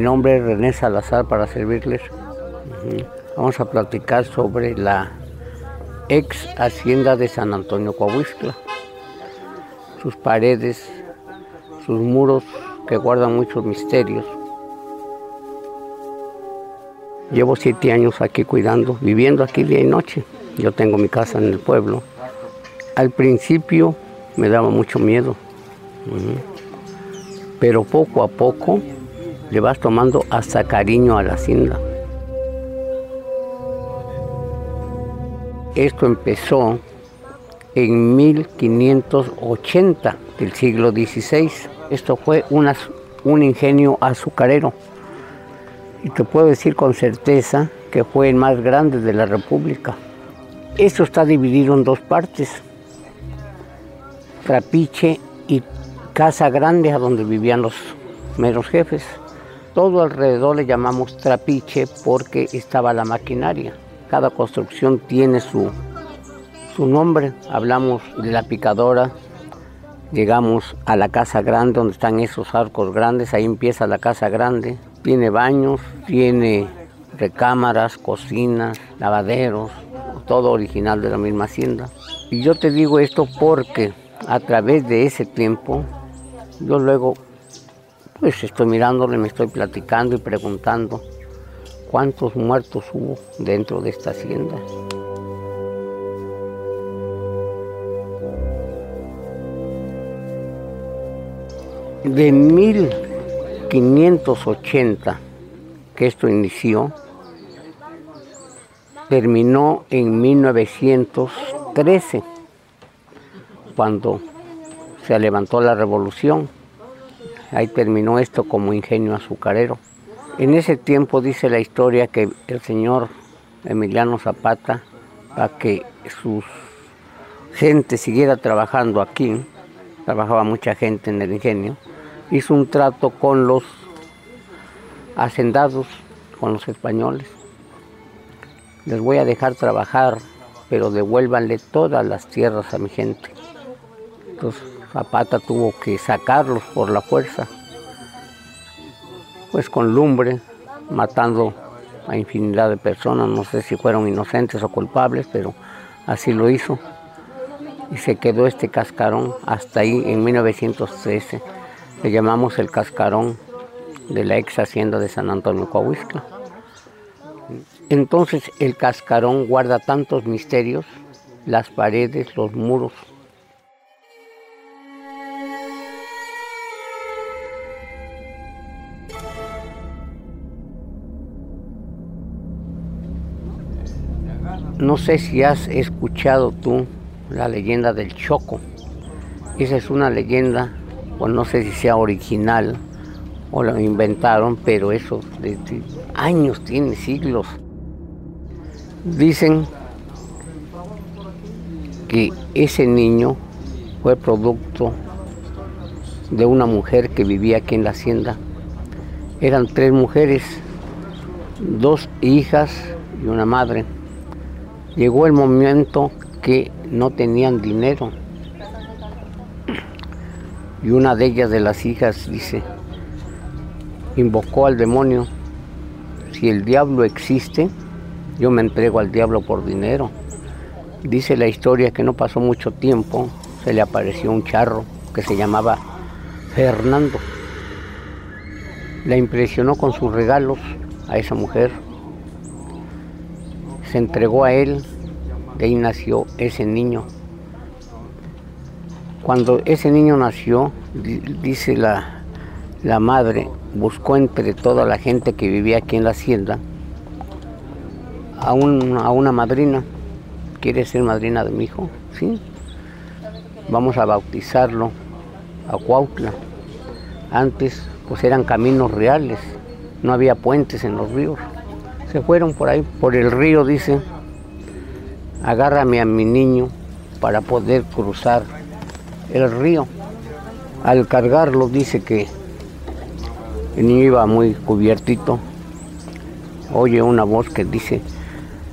mi nombre es René Salazar para servirles. Vamos a platicar sobre la ex hacienda de San Antonio Coahuistla. Sus paredes, sus muros que guardan muchos misterios. Llevo siete años aquí cuidando, viviendo aquí día y noche. Yo tengo mi casa en el pueblo. Al principio me daba mucho miedo, pero poco a poco le vas tomando hasta cariño a la hacienda. Esto empezó en 1580 del siglo XVI. Esto fue un ingenio azucarero. Y te puedo decir con certeza que fue el más grande de la República. Esto está dividido en dos partes. Trapiche y Casa Grande, a donde vivían los meros jefes. Todo alrededor le llamamos trapiche porque estaba la maquinaria. Cada construcción tiene su, su nombre. Hablamos de la picadora, llegamos a la casa grande donde están esos arcos grandes, ahí empieza la casa grande. Tiene baños, tiene recámaras, cocinas, lavaderos, todo original de la misma hacienda. Y yo te digo esto porque a través de ese tiempo, yo luego pues estoy mirándole, me estoy platicando y preguntando cuántos muertos hubo dentro de esta hacienda. De 1580 que esto inició, terminó en 1913, cuando se levantó la revolución. Ahí terminó esto como ingenio azucarero. En ese tiempo dice la historia que el señor Emiliano Zapata, para que su gente siguiera trabajando aquí, trabajaba mucha gente en el ingenio, hizo un trato con los hacendados, con los españoles. Les voy a dejar trabajar, pero devuélvanle todas las tierras a mi gente. Entonces Zapata tuvo que sacarlos por la fuerza, pues con lumbre, matando a infinidad de personas, no sé si fueron inocentes o culpables, pero así lo hizo. Y se quedó este cascarón hasta ahí en 1913. Le llamamos el cascarón de la ex hacienda de San Antonio Coahuistla. Entonces el cascarón guarda tantos misterios, las paredes, los muros, No sé si has escuchado tú la leyenda del Choco. Esa es una leyenda, pues no sé si sea original o lo inventaron, pero eso desde años tiene, siglos. Dicen que ese niño fue producto de una mujer que vivía aquí en la hacienda. Eran tres mujeres, dos hijas y una madre llegó el momento que no tenían dinero. Y una de ellas, de las hijas, dice, invocó al demonio, si el diablo existe, yo me entrego al diablo por dinero. Dice la historia que no pasó mucho tiempo, se le apareció un charro que se llamaba Fernando. La impresionó con sus regalos a esa mujer se entregó a él, de ahí nació ese niño. Cuando ese niño nació, di- dice la, la madre, buscó entre toda la gente que vivía aquí en la hacienda a, un- a una madrina. ¿Quiere ser madrina de mi hijo? Sí. Vamos a bautizarlo a Cuautla. Antes pues eran caminos reales, no había puentes en los ríos. Se fueron por ahí, por el río, dice, agárrame a mi niño para poder cruzar el río. Al cargarlo dice que El niño iba muy cubiertito. Oye una voz que dice,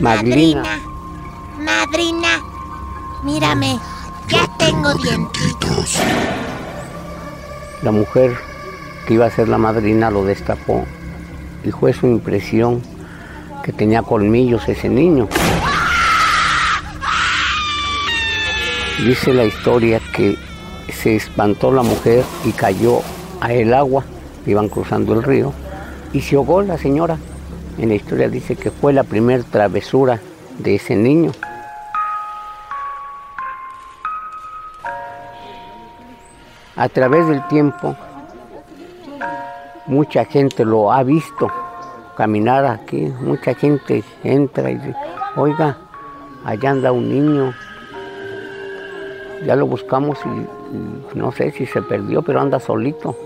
Madrina. Madrina, mírame, ya tengo dientitos. La mujer que iba a ser la madrina lo destapó y fue su impresión que tenía colmillos ese niño. Dice la historia que se espantó la mujer y cayó a el agua, iban cruzando el río, y se ahogó la señora. En la historia dice que fue la primera travesura de ese niño. A través del tiempo, mucha gente lo ha visto caminar aquí, mucha gente entra y dice, oiga, allá anda un niño, ya lo buscamos y, no sé si se perdió, pero anda solito.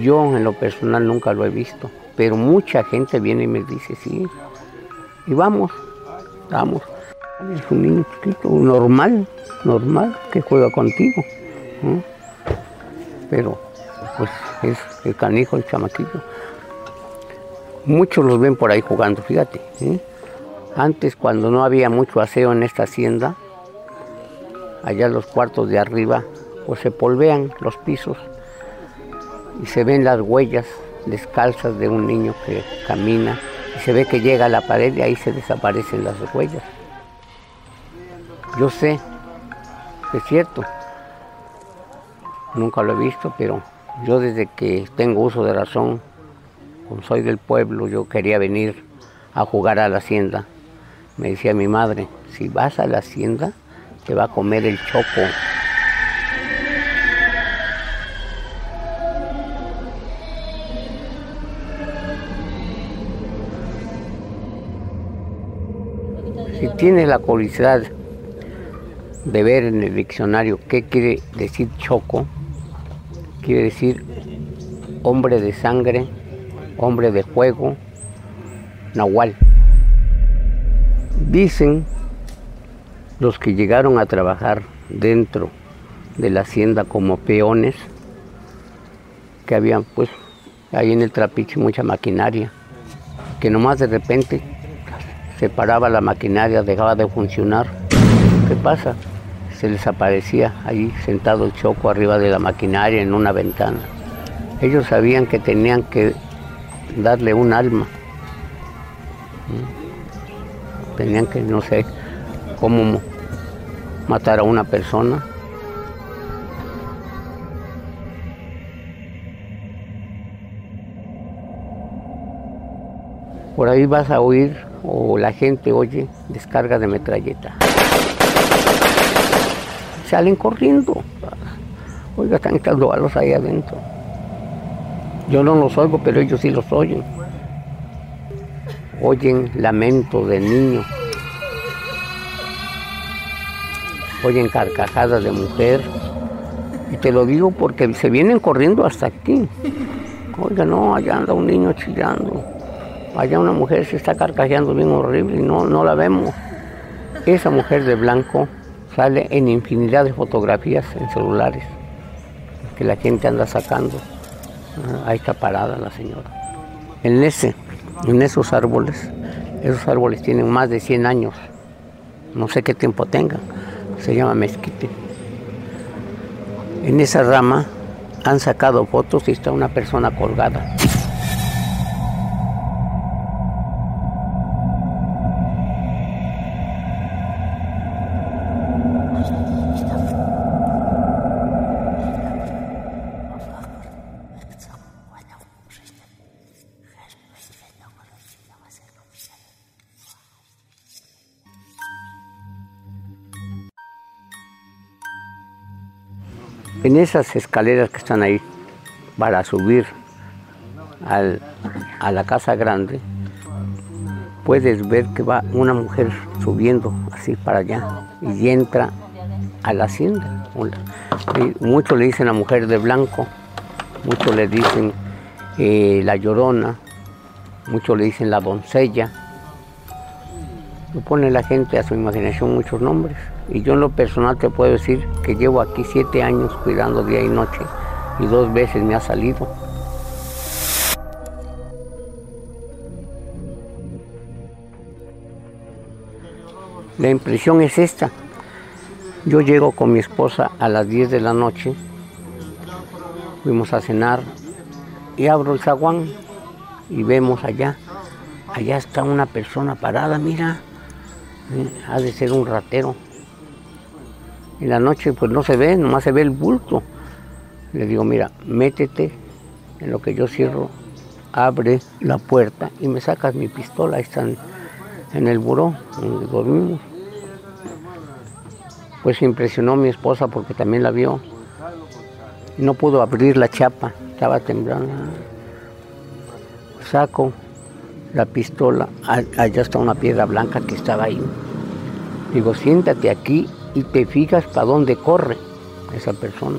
Yo en lo personal nunca lo he visto, pero mucha gente viene y me dice, sí, y vamos, vamos. Es un niño chiquito, normal, normal, que juega contigo. Pero, pues, es el canijo, el chamaquillo. Muchos los ven por ahí jugando, fíjate. Antes, cuando no había mucho aseo en esta hacienda, allá los cuartos de arriba, pues se polvean los pisos y se ven las huellas descalzas de un niño que camina y se ve que llega a la pared y ahí se desaparecen las huellas. Yo sé es cierto, nunca lo he visto, pero yo desde que tengo uso de razón, como soy del pueblo, yo quería venir a jugar a la hacienda. Me decía mi madre, si vas a la hacienda, te va a comer el choco. Si tienes la curiosidad de ver en el diccionario qué quiere decir choco, quiere decir hombre de sangre, hombre de fuego, nahual. Dicen los que llegaron a trabajar dentro de la hacienda como peones, que había pues ahí en el trapiche mucha maquinaria, que nomás de repente se paraba la maquinaria, dejaba de funcionar. ¿Qué pasa? Se les aparecía ahí sentado el choco arriba de la maquinaria en una ventana. Ellos sabían que tenían que darle un alma. Tenían que, no sé, cómo matar a una persona. Por ahí vas a oír, o la gente oye, descarga de metralleta. Salen corriendo. Oiga, están balos ahí adentro. Yo no los oigo, pero ellos sí los oyen. Oyen lamento de niños oyen carcajadas de mujer. Y te lo digo porque se vienen corriendo hasta aquí. Oiga, no, allá anda un niño chillando. Allá una mujer se está carcajeando bien horrible y no, no la vemos. Esa mujer de blanco sale en infinidad de fotografías en celulares que la gente anda sacando. Ah, ahí está parada la señora. En ese, en esos árboles, esos árboles tienen más de 100 años. No sé qué tiempo tengan se llama mezquite. En esa rama han sacado fotos y está una persona colgada. En esas escaleras que están ahí para subir a la casa grande, puedes ver que va una mujer subiendo así para allá y entra a la hacienda. muchos le dicen la mujer de blanco, muchos le dicen eh, la llorona, muchos le dicen la doncella. Pone la gente a su imaginación muchos nombres. Y yo en lo personal te puedo decir que llevo aquí siete años cuidando día y noche y dos veces me ha salido. La impresión es esta. Yo llego con mi esposa a las 10 de la noche, fuimos a cenar y abro el zaguán y vemos allá, allá está una persona parada, mira, eh, ha de ser un ratero. En la noche pues no se ve, nomás se ve el bulto. Le digo, mira, métete en lo que yo cierro, abre la puerta y me sacas mi pistola, ahí están en el buró donde dormimos. Pues impresionó mi esposa porque también la vio. No pudo abrir la chapa, estaba temblando. Saco la pistola, allá está una piedra blanca que estaba ahí. Digo, siéntate aquí y te fijas para dónde corre esa persona.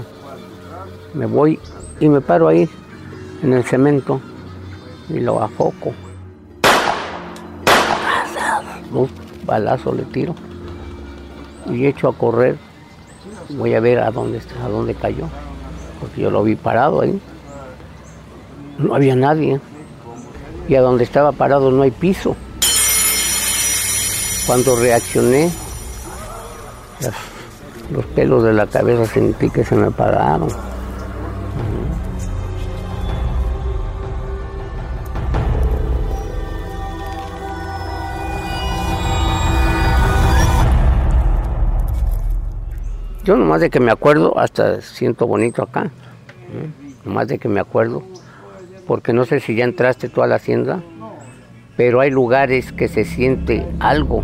Me voy y me paro ahí en el cemento y lo afoco. Dos balazos le tiro y echo a correr. Voy a ver a dónde, a dónde cayó, porque yo lo vi parado ahí. No había nadie. Y a donde estaba parado no hay piso. Cuando reaccioné, los pelos de la cabeza sentí que se me pararon. Yo nomás de que me acuerdo, hasta siento bonito acá. Nomás de que me acuerdo, porque no sé si ya entraste tú a la hacienda, pero hay lugares que se siente algo.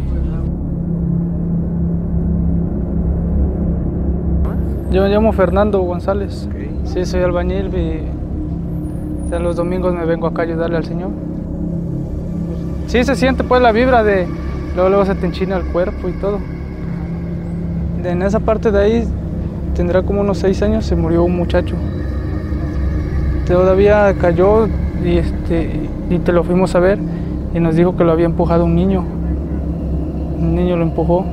Yo me llamo Fernando González. Sí, soy albañil y los domingos me vengo acá a ayudarle al Señor. Sí se siente pues la vibra de luego luego se te enchina el cuerpo y todo en esa parte de ahí, tendrá como unos seis años, se murió un muchacho. Todavía cayó y, este, y te lo fuimos a ver y nos dijo que lo había empujado un niño. Un niño lo empujó.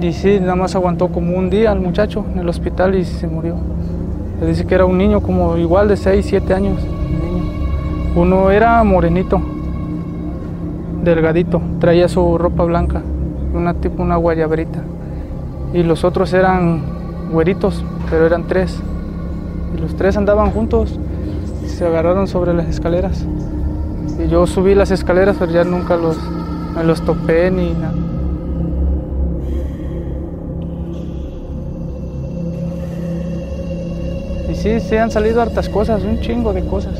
Y sí, nada más aguantó como un día al muchacho en el hospital y se murió. Se dice que era un niño como igual de 6, 7 años. Uno era morenito, delgadito, traía su ropa blanca, una tipo una guayabrita y los otros eran güeritos, pero eran tres. Y los tres andaban juntos, se agarraron sobre las escaleras. Y yo subí las escaleras, pero ya nunca los, me los topé ni nada. Sí, se han salido hartas cosas, un chingo de cosas.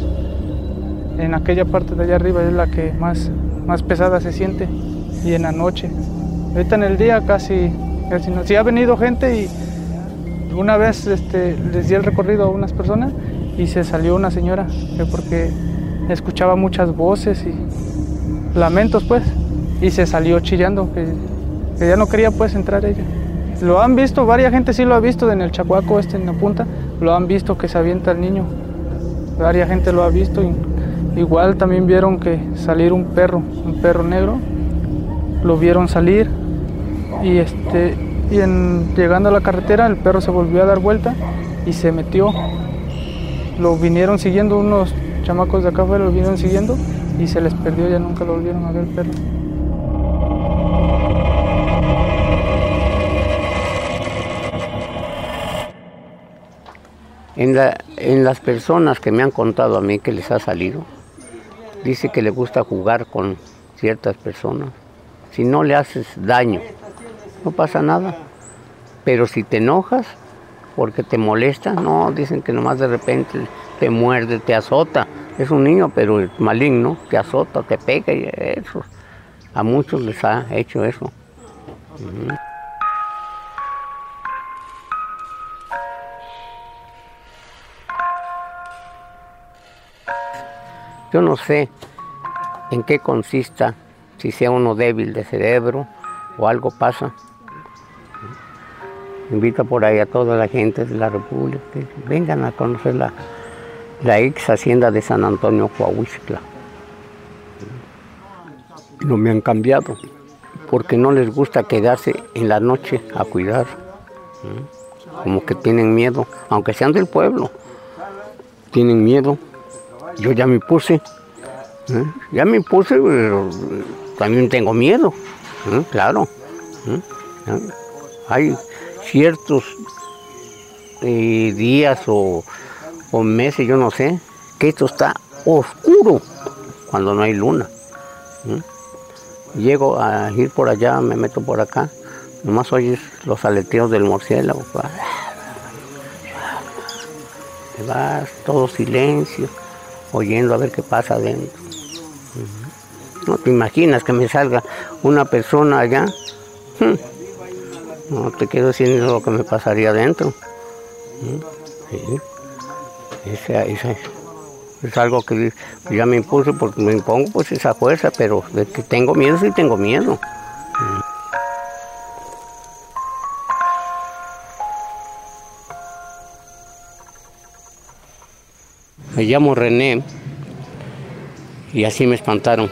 En aquella parte de allá arriba es la que más, más pesada se siente. Y en la noche. Ahorita en el día casi si ha venido gente y una vez este, les di el recorrido a unas personas y se salió una señora porque escuchaba muchas voces y lamentos pues y se salió chillando que, ya no quería pues entrar ella. Lo han visto, varias gente sí lo ha visto en el Chacuaco este en la punta, lo han visto que se avienta el niño. Varias gente lo ha visto. Igual también vieron que salir un perro, un perro negro, lo vieron salir y este y en, llegando a la carretera el perro se volvió a dar vuelta y se metió. Lo vinieron siguiendo unos chamacos de acá afuera, lo vinieron siguiendo y se les perdió, ya nunca lo volvieron a ver el perro. En, la, en las personas que me han contado a mí que les ha salido, dice que le gusta jugar con ciertas personas. Si no le haces daño, no pasa nada. Pero si te enojas porque te molesta, no, dicen que nomás de repente te muerde, te azota. Es un niño, pero maligno, te azota, te pega y eso. A muchos les ha hecho eso. Yo no sé en qué consista, si sea uno débil de cerebro o algo pasa. Invito por ahí a toda la gente de la República que vengan a conocer la, la ex hacienda de San Antonio Coahuila. No me han cambiado, porque no les gusta quedarse en la noche a cuidar. Como que tienen miedo, aunque sean del pueblo, tienen miedo. Yo ya me puse, ¿eh? ya me puse, pero también tengo miedo, ¿eh? claro. ¿eh? Hay ciertos días o, o meses, yo no sé, que esto está oscuro cuando no hay luna. Llego a ir por allá, me meto por acá, nomás oyes los aleteos del murciélago. Te vas, todo silencio, oyendo a ver qué pasa adentro. No te imaginas que me salga una persona allá. No te quiero decir lo que me pasaría adentro. Esa, esa, es algo que ya me impuse porque me impongo pues esa fuerza, pero de que tengo miedo, sí tengo miedo. Me llamo René y así me espantaron.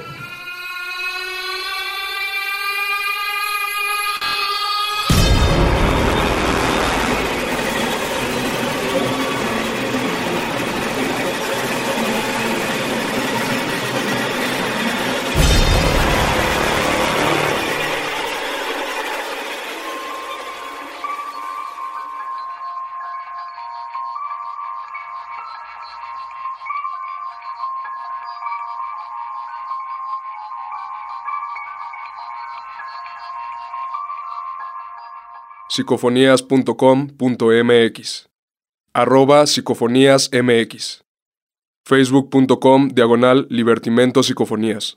psicofonías.com.mx arroba psicofoníasmx facebook.com diagonal libertimento psicofonías